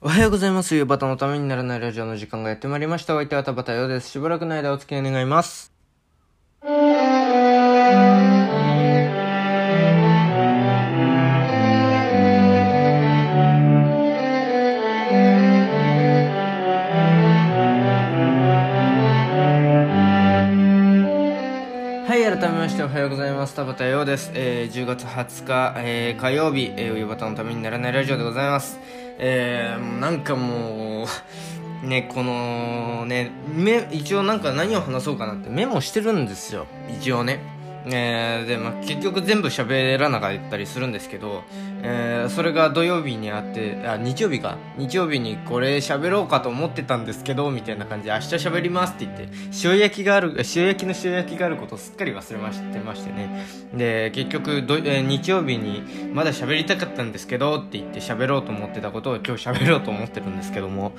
おはようございます。夕方のためにならないラジオの時間がやってまいりました。お相手は田畑洋です。しばらくの間お付き合い願います。はい、改めましておはようございます。田畑洋です。えー、10月20日、えー、火曜日、えー、夕方のためにならないラジオでございます。えー、なんかもう、ね、この、ね、め、一応なんか何を話そうかなってメモしてるんですよ。一応ね。えー、で、まあ、結局全部喋らなかったりするんですけど、えー、それが土曜日にあって、あ、日曜日か。日曜日にこれ喋ろうかと思ってたんですけど、みたいな感じで、明日喋りますって言って、塩焼きがある、塩焼きの塩焼きがあることをすっかり忘れましてましてね。で、結局ど、えー日曜日にまだ喋りたかったんですけど、って言って喋ろうと思ってたことを今日喋ろうと思ってるんですけども、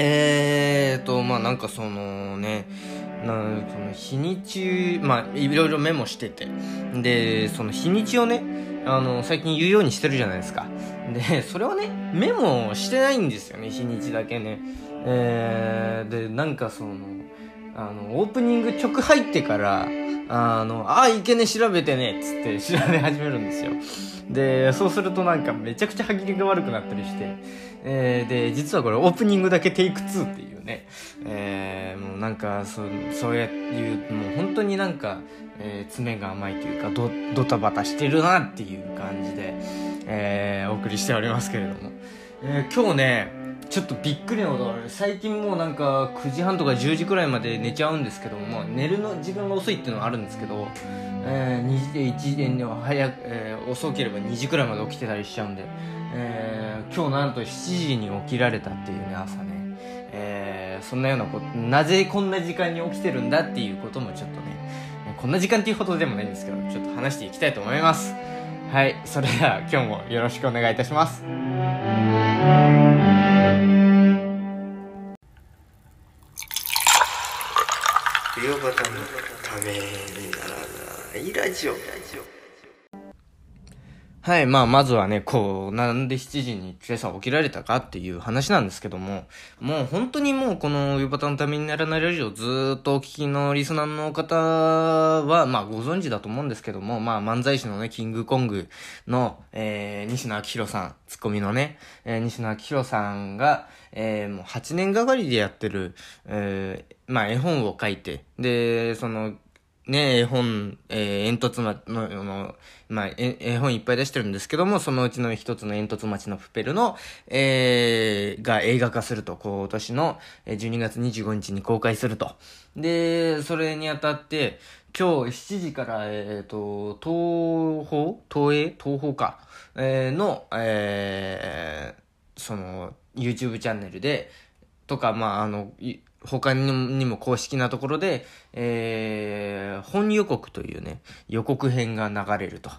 えーと、まあなんかそのね、なその日にち、まあいろいろメモしてて、で、その日にちをね、あの、最近言うようにしてるじゃないですか。で、それをね、メモしてないんですよね、日にちだけね。えー、で、なんかその、あの、オープニング曲入ってから、あの、ああ、いけね、調べてね、つって調べ始めるんですよ。で、そうするとなんかめちゃくちゃ歯切りが悪くなったりして、えー、で、実はこれオープニングだけテイク2っていうね、えー、もうなんか、そう、そうやいう、もう本当になんか、えー、爪が甘いというか、ど、ドタバタしてるなっていう感じで、えー、お送りしておりますけれども。えー、今日ね、ちょっとびっくりなことがある。最近もうなんか9時半とか10時くらいまで寝ちゃうんですけども、寝るの時間が遅いっていうのはあるんですけど、えー、2時で1時では早く、えー遅ければ2時くらいまで起きてたりしちゃうんで、えー、今日なんと7時に起きられたっていうね、朝ね。えー、そんなようなこと、なぜこんな時間に起きてるんだっていうこともちょっとね、こんな時間っていうほどでもないんですけど、ちょっと話していきたいと思います。はい、それでは今日もよろしくお願いいたします。冬バタのためにならないラジオ。はい、まあ、まずはね、こう、なんで7時に今朝起きられたかっていう話なんですけども、もう本当にもうこの夕方のためにならないラジオずっとお聞きのリスナーの方は、まあご存知だと思うんですけども、まあ漫才師のね、キングコングの、えー、西野昭弘さん、ツッコミのね、えー、西野昭弘さんが、えー、もう8年がかりでやってる、えー、まあ絵本を書いて、で、その、ね、絵本、えー、煙突町の、まあ、絵本いっぱい出してるんですけども、そのうちの一つの煙突町のプペルの、えー、が映画化すると、今年の12月25日に公開すると。で、それにあたって、今日7時から、えっ、と、東宝？東映？東宝か？えーの、えー、その、YouTube チャンネルで、とか、まあ、あの、他にもにも公式なところで、えー、本予告というね、予告編が流れると。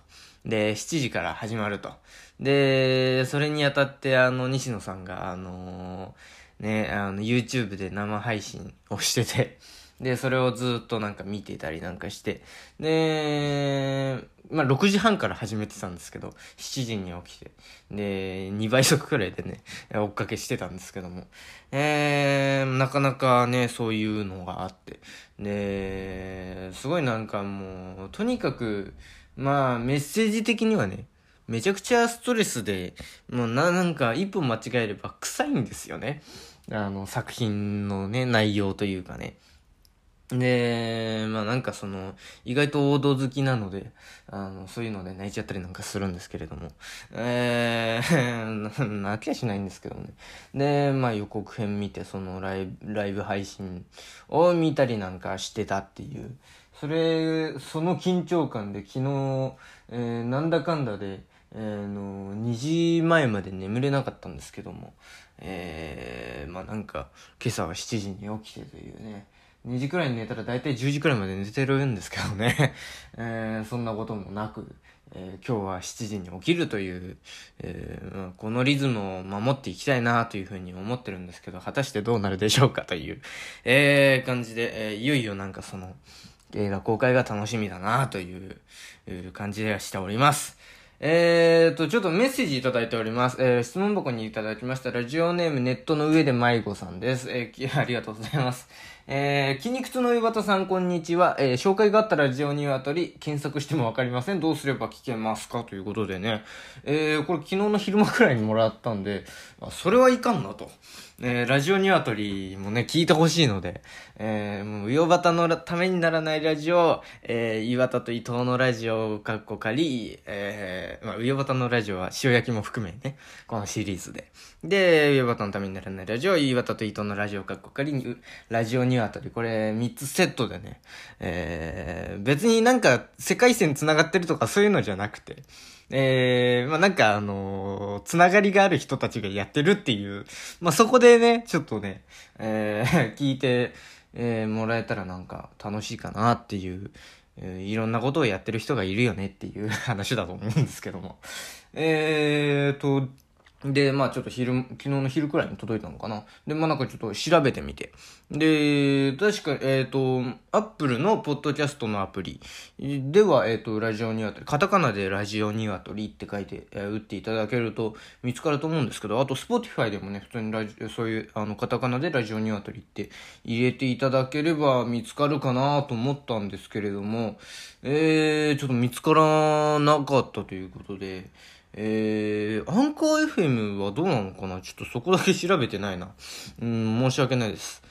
で、7時から始まると。で、それにあたって、あの、西野さんが、あのーね、あの、YouTube で生配信をしてて、で、それをずっとなんか見てたりなんかして、で、まあ、6時半から始めてたんですけど、7時に起きて、で、2倍速くらいでね、追っかけしてたんですけども、えー、なかなかね、そういうのがあって、で、すごいなんかもう、とにかく、まあ、メッセージ的にはね、めちゃくちゃストレスで、もうな、なんか一歩間違えれば臭いんですよね。あの、作品のね、内容というかね。で、まあなんかその、意外と王道好きなので、あの、そういうので泣いちゃったりなんかするんですけれども、えー、泣きはしないんですけどね。で、まあ予告編見て、そのライブ、ライブ配信を見たりなんかしてたっていう、それ、その緊張感で昨日、えーなんだかんだで、えーの、2時前まで眠れなかったんですけども、えー、まあなんか、今朝は7時に起きてというね、2時くらいに寝たら大体10時くらいまで寝てるんですけどね、えー、そんなこともなく、えー今日は7時に起きるという、えーこのリズムを守っていきたいなというふうに思ってるんですけど、果たしてどうなるでしょうかという、えー、感じで、えーいよいよなんかその、映画公開が楽しみだなという感じではしております。えーと、ちょっとメッセージいただいております。えー、質問箱にいただきました。ラジオネームネットの上で迷子さんです。えー、ありがとうございます。えー、筋肉痛の岩田さん、こんにちは。えー、紹介があったラジオニワトリ、検索してもわかりません。どうすれば聞けますか？ということでね。えー、これ昨日の昼間くらいにもらったんで、あそれはいかんなと。えー、ラジオニワトリもね、聞いてほしいので、えー、もう、岩端のためにならないラジオ、えー、岩田と伊藤のラジオを、かっこかり、えー、まあ、岩端のラジオは塩焼きも含めね、このシリーズで。で、岩端のためにならないラジオ、岩田と伊藤のラジオ、かっこかり、ラジオニワトリ、これ3つセットでね、えー、別になんか世界線繋がってるとかそういうのじゃなくて、えー、まあ、なんかあのー、つながりがある人たちがやってるっていう、まあ、そこでね、ちょっとね、えー、聞いて、えー、もらえたらなんか楽しいかなっていう、えー、いろんなことをやってる人がいるよねっていう話だと思うんですけども。えーと、で、まあちょっと昼、昨日の昼くらいに届いたのかな。で、まあなんかちょっと調べてみて。で、確か、えっ、ー、と、アップルのポッドキャストのアプリでは、えっ、ー、と、ラジオニワトリ、カタカナでラジオニワトリって書いて、えー、打っていただけると見つかると思うんですけど、あと、スポティファイでもね、普通にラジそういう、あの、カタカナでラジオニワトリって入れていただければ見つかるかなと思ったんですけれども、えー、ちょっと見つからなかったということで、えー、アンカー FM はどうなのかな？ちょっとそこだけ調べてないな。うん、申し訳ないです。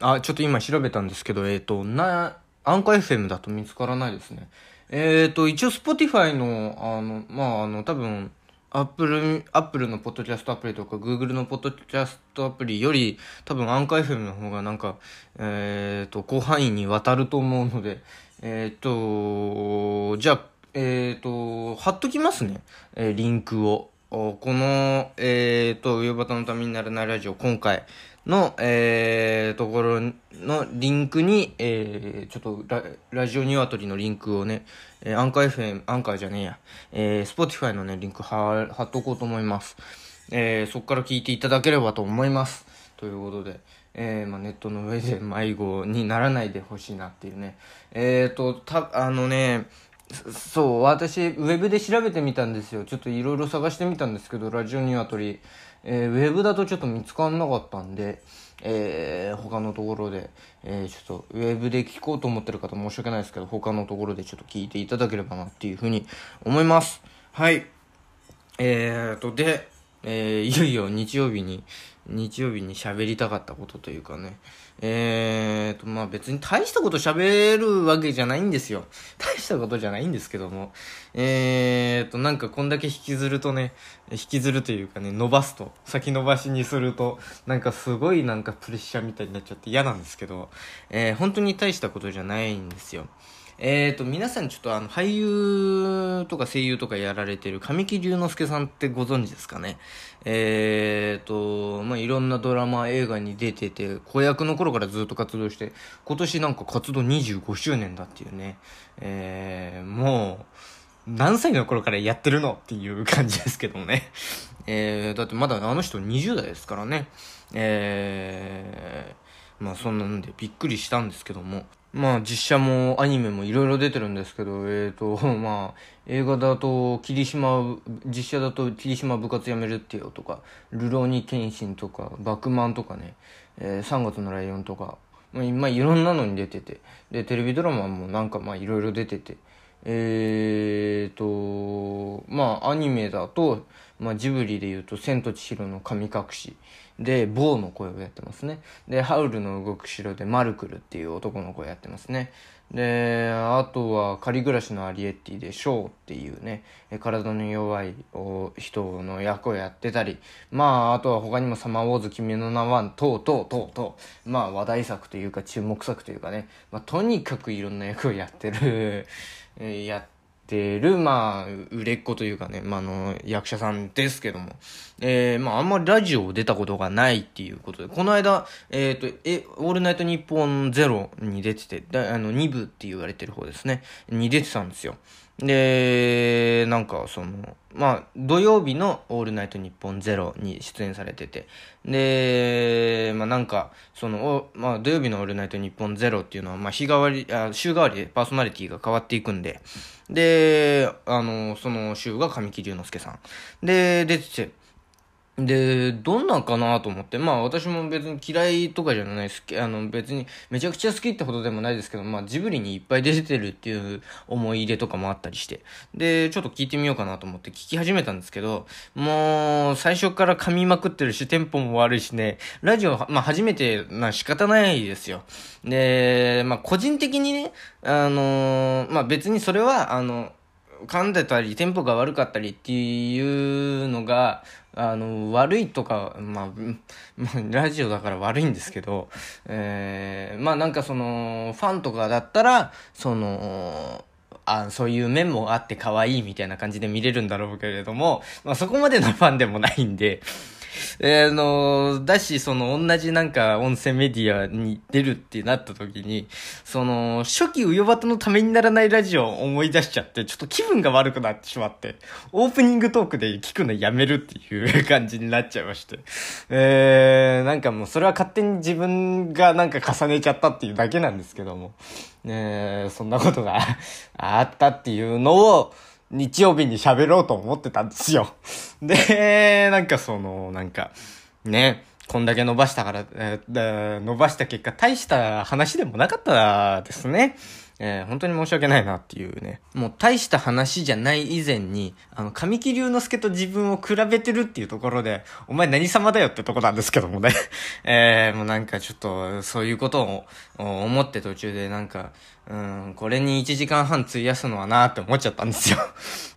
あ、ちょっと今調べたんですけど、えっ、ー、と、な、アンカー FM だと見つからないですね。えっ、ー、と、一応 Spotify の、あの、まあ、あの、多分、アップル、アップルのポッドキャストアプリとか、グーグルのポッドキャストアプリより、多分アンカー FM の方がなんか、えっ、ー、と、広範囲にわたると思うので、えっ、ー、と、じゃあ、えっ、ー、と、貼っときますね。えー、リンクを。この、えっ、ー、と、ヨバタのためにならないラジオ、今回の、えー、ところのリンクに、えー、ちょっとラ、ラジオニワトリのリンクをね、えー、アンカー FM、アンカーじゃねえや、えー、スポティファイのね、リンク貼、貼っとこうと思います。えー、そこから聞いていただければと思います。ということで、えー、まあ、ネットの上で迷子にならないでほしいなっていうね。えーと、た、あのね、そう、私、ウェブで調べてみたんですよ。ちょっといろいろ探してみたんですけど、ラジオニワトリ。えー、ウェブだとちょっと見つかんなかったんで、えー、他のところで、えー、ちょっと、ウェブで聞こうと思ってる方申し訳ないですけど、他のところでちょっと聞いていただければなっていうふうに思います。はい。えーと、で、えー、いよいよ日曜日に、日曜日に喋りたかったことというかね、えーと、まあ別に大したこと喋るわけじゃないんですよ。大したことじゃないんですけども、えーと、なんかこんだけ引きずるとね、引きずるというかね、伸ばすと、先延ばしにすると、なんかすごいなんかプレッシャーみたいになっちゃって嫌なんですけど、えー、本当に大したことじゃないんですよ。えっ、ー、と、皆さんちょっとあの、俳優とか声優とかやられてる神木隆之介さんってご存知ですかね？えっ、ー、と、まあ、いろんなドラマ、映画に出てて、子役の頃からずっと活動して、今年なんか活動25周年だっていうね、えー、もう、何歳の頃からやってるのっていう感じですけどもね。えー、だってまだあの人20代ですからね。えー、まあそんなんでびっくりしたんですけども。まあ実写もアニメもいろいろ出てるんですけど、えっ、ー、と、まあ映画だと霧島、実写だと霧島部活やめるってよとか、ルローニケンシンとか、バクマンとかね、えー、3月のライオンとか、まあ、いろんなのに出てて、で、テレビドラマもなんかまあいろいろ出てて、えーと、まあアニメだと、まあジブリで言うと、千と千尋の神隠し。で、ボーの声をやってますね。で、ハウルの動く城でマルクルっていう男の声やってますね。で、あとは、仮暮らしのアリエッティで、ショーっていうね、体の弱い人の役をやってたり、まあ、あとは他にもサマーウォーズ君の名は、とうとうとうとう、まあ話題作というか注目作というかね、まあとにかくいろんな役をやってる。やっててる、まあ、売れっ子というかね、まあ、の、役者さんですけども、えー、まあ、あんまりラジオ出たことがないっていうことで、この間、えっ、ー、と、え、オールナイトニッポンゼロに出てて、だあの、2部って言われてる方ですね、に出てたんですよ。で、なんかその、まあ、土曜日のオールナイトニッポンゼロに出演されてて、で、まあなんか、その、まあ土曜日のオールナイトニッポンゼロっていうのは、まあ日替わり、あ週替わりでパーソナリティが変わっていくんで、で、あの、その週が神木隆之介さん。で、出てて、で、どんなんかなと思って、まあ私も別に嫌いとかじゃないですけど、あの別にめちゃくちゃ好きってほどでもないですけど、まあジブリにいっぱい出てるっていう思い入れとかもあったりして、で、ちょっと聞いてみようかなと思って聞き始めたんですけど、もう最初から噛みまくってるし、テンポも悪いしね、ラジオ、まあ初めてな仕方ないですよ。で、まあ個人的にね、あのまあ別にそれは、あの、噛んでたり、テンポが悪かったりっていうのが、あの、悪いとか、まあ、まあ、ラジオだから悪いんですけど、えー、まあなんかその、ファンとかだったら、その、あそういう面もあって可愛いみたいな感じで見れるんだろうけれども、まあそこまでのファンでもないんで、えー、の、だし、その、同じなんか音声メディアに出るってなった時に、その、初期ウヨバトのためにならないラジオを思い出しちゃって、ちょっと気分が悪くなってしまって、オープニングトークで聞くのやめるっていう感じになっちゃいまして。えー、なんかもうそれは勝手に自分がなんか重ねちゃったっていうだけなんですけども、ねそんなことがあったっていうのを、日曜日に喋ろうと思ってたんですよ。で、なんかその、なんか、ね、こんだけ伸ばしたから、えー、伸ばした結果、大した話でもなかったですね。えー、本当に申し訳ないなっていうね。もう大した話じゃない以前に、あの、神木隆之介と自分を比べてるっていうところで、お前何様だよってとこなんですけどもね。えー、もうなんかちょっと、そういうことを思って途中でなんか、うん、これに1時間半費やすのはなーって思っちゃったんですよ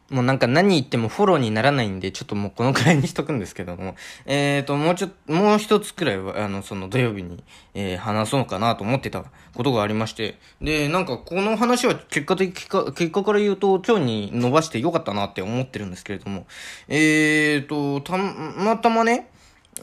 もうなんか何言ってもフォローにならないんで、ちょっともうこのくらいにしとくんですけども、えーと、もうちょ、もう一つくらいは、あの、その土曜日に、えー、話そうかなと思ってたことがありまして、で、なんかこの話は結果的か、結果から言うと今日に伸ばしてよかったなって思ってるんですけれども、えーと、たまたまね、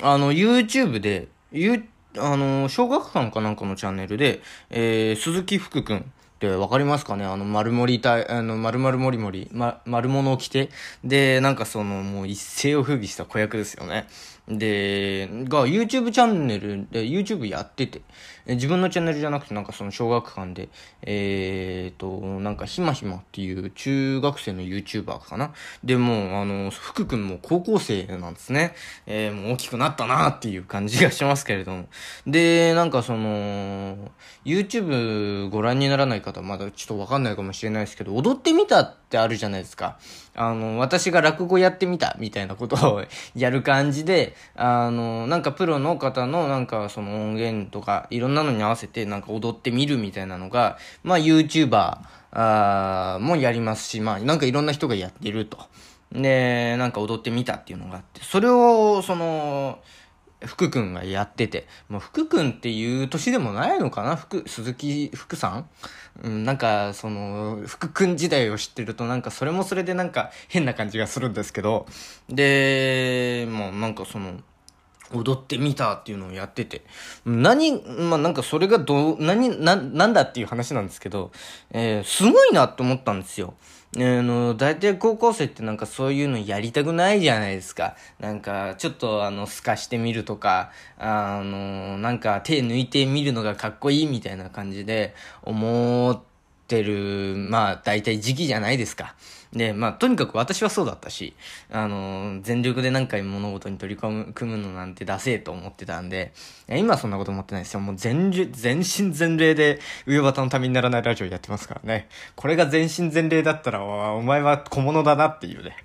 あの、YouTube で、ゆ、あの、小学館かなんかのチャンネルで、えー、鈴木福くん、ってわかりますかね？あの、丸盛りた、あの、丸々もりもり、ま、丸物を着て、で、なんかその、もう一世を風靡した子役ですよね。で、が YouTube チャンネルで YouTube やってて、自分のチャンネルじゃなくてなんかその小学館で、えーと、なんかひまひまっていう中学生の YouTuber かな？で、もあの、福くんも高校生なんですね。えー、もう大きくなったなっていう感じがしますけれども。で、なんかその、YouTube ご覧にならない方まだちょっとわかんないかもしれないですけど、踊ってみたってあるじゃないですか。あの、私が落語やってみたみたいなことを やる感じで、あの、なんかプロの方のなんかその音源とかいろんななのに合わせてなんか踊ってみるみたいなのが、まあ YouTuber あもやりますし、まあなんかいろんな人がやってると。で、なんか踊ってみたっていうのがあって、それをその、福くんがやってて、もう福くんっていう年でもないのかな？福、鈴木福さん？うん、なんか、その、福くん時代を知ってるとなんかそれもそれでなんか変な感じがするんですけど、で、もうなんかその、踊ってみたっていうのをやってて、何、まあ、なんかそれがどう、何、な、なんだっていう話なんですけど、えー、すごいなって思ったんですよ。あの、大体高校生ってなんかそういうのやりたくないじゃないですか。なんか、ちょっとあの、透かしてみるとか、あの、なんか手抜いてみるのがかっこいいみたいな感じで思っててる、まあ、大体時期じゃないですか。で、まあ、とにかく私はそうだったし、あの、全力で何回物事に取り組むのなんてダセえと思ってたんで、今はそんなこと思ってないですよ。もう全、全身全霊で、上端のためにならないラジオやってますからね。これが全身全霊だったら、お前は小物だなっていうね。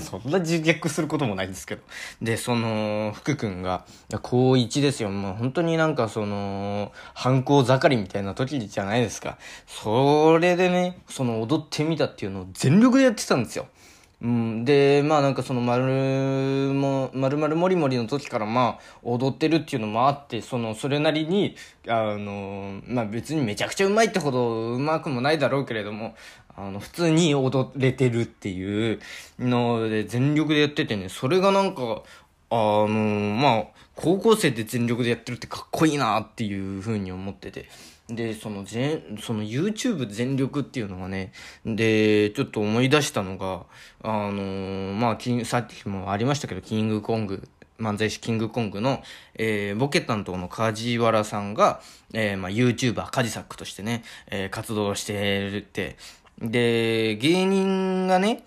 そんな自虐することもないんですけど。で、その、福くんが、高1ですよ。もう本当になんかその、反抗盛りみたいな時じゃないですか。そそれでね、その踊ってみたっていうのを全力でやってたんですよ。うん、で、まあなんかその丸も、丸々もりもりの時からまあ踊ってるっていうのもあって、その、それなりに、あの、まあ別にめちゃくちゃうまいってほどうまくもないだろうけれども、あの、普通に踊れてるっていうので全力でやっててね、それがなんか、あのまあ、高校生で全力でやってるってかっこいいなっていうふうに思ってて。で、その全、その YouTube 全力っていうのがね、で、ちょっと思い出したのが、あのまあ、キンさっきもありましたけど、キングコング、漫才師キングコングの、えー、ボケ担当の梶原さんが、えー、まあ、YouTuber、カジサックとしてね、えー、活動してるって、で、芸人がね、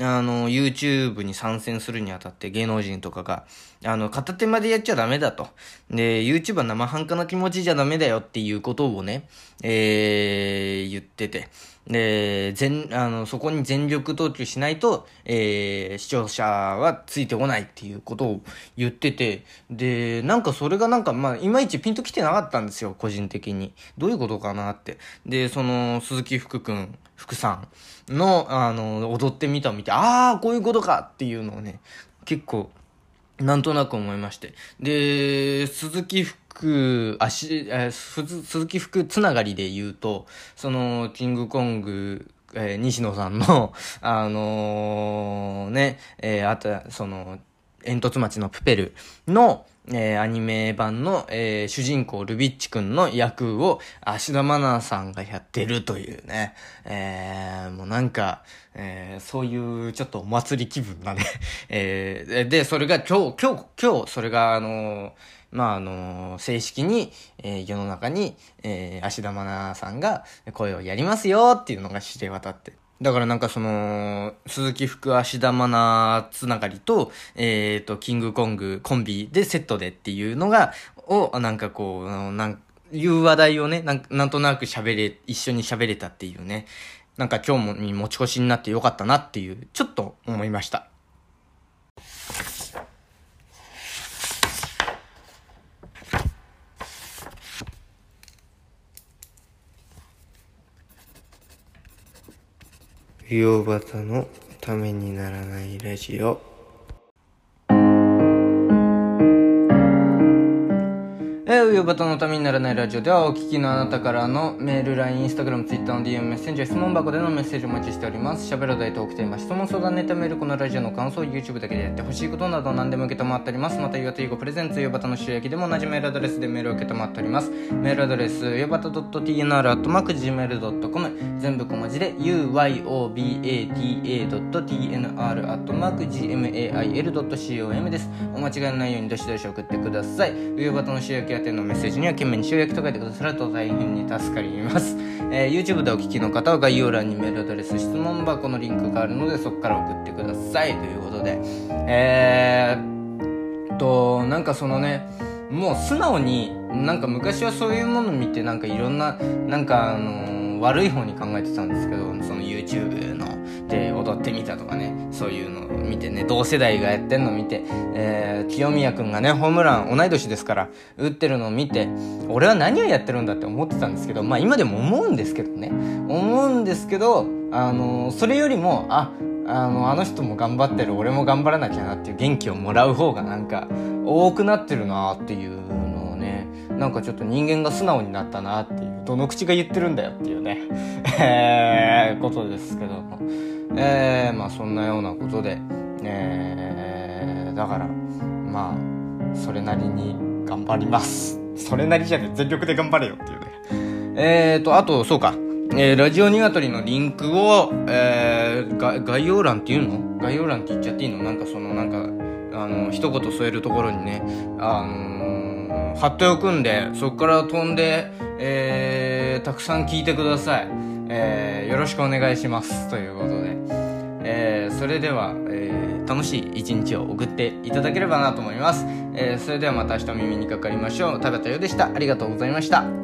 あの、YouTube に参戦するにあたって芸能人とかが、あの、片手までやっちゃダメだと。で、YouTube は生半可な気持ちじゃダメだよっていうことをね、えー、言ってて。で、全、あの、そこに全力投球しないと、えー、視聴者はついてこないっていうことを言ってて、で、なんかそれがなんか、まあ、いまいちピンと来てなかったんですよ、個人的に。どういうことかなって。で、その、鈴木福くん、福さんの、あの、踊ってみたを見て、ああ、こういうことかっていうのをね、結構、なんとなく思いまして。で、鈴木福、あし、え鈴木福つながりで言うと、その、キングコング、えー、西野さんの、あのー、ね、えー、あと、その、煙突町のプペルの、えー、アニメ版の、えー、主人公ルビッチ君の役を芦田愛菜さんがやってるというね、えー、もうなんか、えー、そういうちょっとお祭り気分なね、えー、で、それが今日、今日、今日、それがあのー、まあ、あの、正式に、えー、世の中に、えー、芦田愛菜さんが声をやりますよっていうのが知れ渡って。だからなんかその、鈴木福芦田愛菜つながりと、えっ、ー、と、キングコングコンビでセットでっていうのが、を、なんかこう、なんいう話題をね、なんなんとなく喋れ、一緒に喋れたっていうね、なんか今日もに持ち越しになってよかったなっていう、ちょっと思いました。美容バタのためにならないラジオえー、冬バタのためにならないラジオではお聞きのあなたからのメール、LINE、Instagram、Twitter の DM メッセンジャー、質問箱でのメッセージお待ちしております。喋る大トークテーマ、質問相談ネタメール、このラジオの感想、YouTube だけでやってほしいことなど何でも受けたまっております。また、岩手ゆごプレゼンツ、ゆバタの収益でも同じメールアドレスでメールを受けたまっております。メールアドレス、ゆばた .tnr.gmail.com 全部小文字で、uyobata.tnr.gmail.com です。お間違いのないようにどしどし送ってください。ゆバタの収益宛てのメッセージには懸命に塩焼きと書いてくださると大変に助かります、えー、YouTube でお聞きの方は概要欄にメールアドレス質問箱のリンクがあるのでそこから送ってくださいということでえー、となんかそのねもう素直になんか昔はそういうもの見てなんかいろんななんかあのー、悪い方に考えてたんですけどその YouTube ので踊ってみたとかねそういうのを見てね同世代がやってんのを見て、えー、清宮君がねホームラン同い年ですから打ってるのを見て俺は何をやってるんだって思ってたんですけどまあ今でも思うんですけどね。思うんですけどあの、それよりもああのあの人も頑張ってる俺も頑張らなきゃなっていう元気をもらう方がなんか多くなってるなっていうなんかちょっと人間が素直になったなっていうどの口が言ってるんだよっていうね。えー、ことですけども。えー、まあそんなようなことで、えー、だからまあそれなりに頑張ります。それなりじゃね全力で頑張れよっていうね。えーとあとそうか。えー、ラジオニワトリのリンクを、えー、概要欄っていうの？概要欄って言っちゃっていいの？なんかそのなんかあの一言添えるところにねあの貼っておくんでそこから飛んで、えー、たくさん聞いてください、えー、よろしくお願いしますということで、えー、それでは、えー、楽しい一日を送っていただければなと思います、えー、それではまた明日耳にかかりましょう。田畑よでした。ありがとうございました。